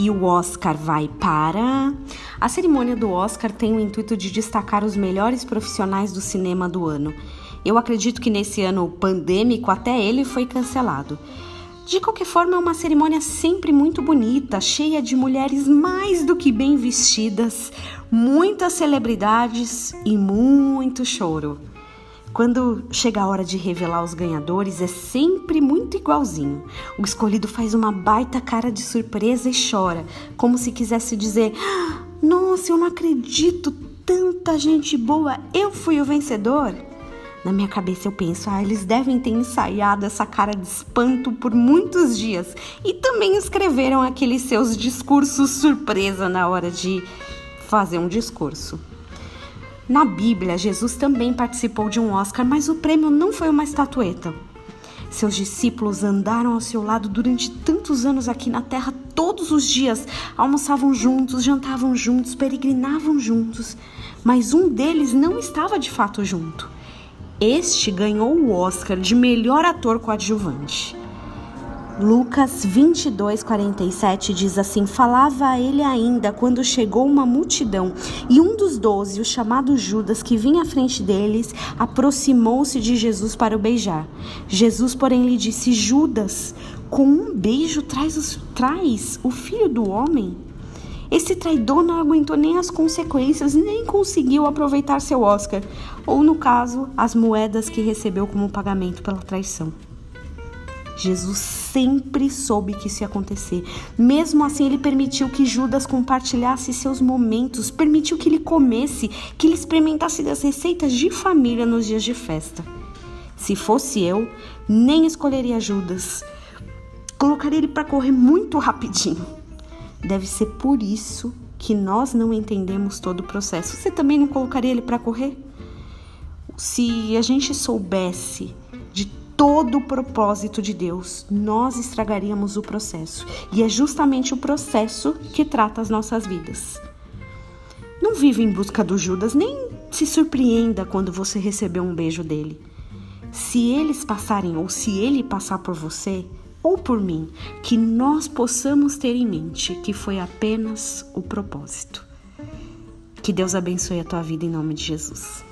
e o Oscar vai para. A cerimônia do Oscar tem o intuito de destacar os melhores profissionais do cinema do ano. Eu acredito que nesse ano pandêmico até ele foi cancelado. De qualquer forma, é uma cerimônia sempre muito bonita, cheia de mulheres mais do que bem vestidas, muitas celebridades e muito choro. Quando chega a hora de revelar os ganhadores, é sempre muito igualzinho. O escolhido faz uma baita cara de surpresa e chora, como se quisesse dizer: Nossa, eu não acredito, tanta gente boa, eu fui o vencedor. Na minha cabeça eu penso, ah, eles devem ter ensaiado essa cara de espanto por muitos dias e também escreveram aqueles seus discursos surpresa na hora de fazer um discurso. Na Bíblia, Jesus também participou de um Oscar, mas o prêmio não foi uma estatueta. Seus discípulos andaram ao seu lado durante tantos anos aqui na terra, todos os dias, almoçavam juntos, jantavam juntos, peregrinavam juntos, mas um deles não estava de fato junto. Este ganhou o Oscar de melhor ator coadjuvante. Lucas 22, 47 diz assim: Falava ele ainda quando chegou uma multidão, e um dos doze, o chamado Judas, que vinha à frente deles, aproximou-se de Jesus para o beijar. Jesus, porém, lhe disse: Judas, com um beijo traz, traz o filho do homem? Esse traidor não aguentou nem as consequências, nem conseguiu aproveitar seu Oscar, ou no caso, as moedas que recebeu como pagamento pela traição. Jesus sempre soube que isso ia acontecer. Mesmo assim, ele permitiu que Judas compartilhasse seus momentos, permitiu que ele comesse, que ele experimentasse das receitas de família nos dias de festa. Se fosse eu, nem escolheria Judas. Colocaria ele para correr muito rapidinho. Deve ser por isso que nós não entendemos todo o processo. Você também não colocaria ele para correr? Se a gente soubesse todo o propósito de Deus, nós estragaríamos o processo. E é justamente o processo que trata as nossas vidas. Não viva em busca do Judas, nem se surpreenda quando você receber um beijo dele. Se eles passarem ou se ele passar por você ou por mim, que nós possamos ter em mente que foi apenas o propósito. Que Deus abençoe a tua vida em nome de Jesus.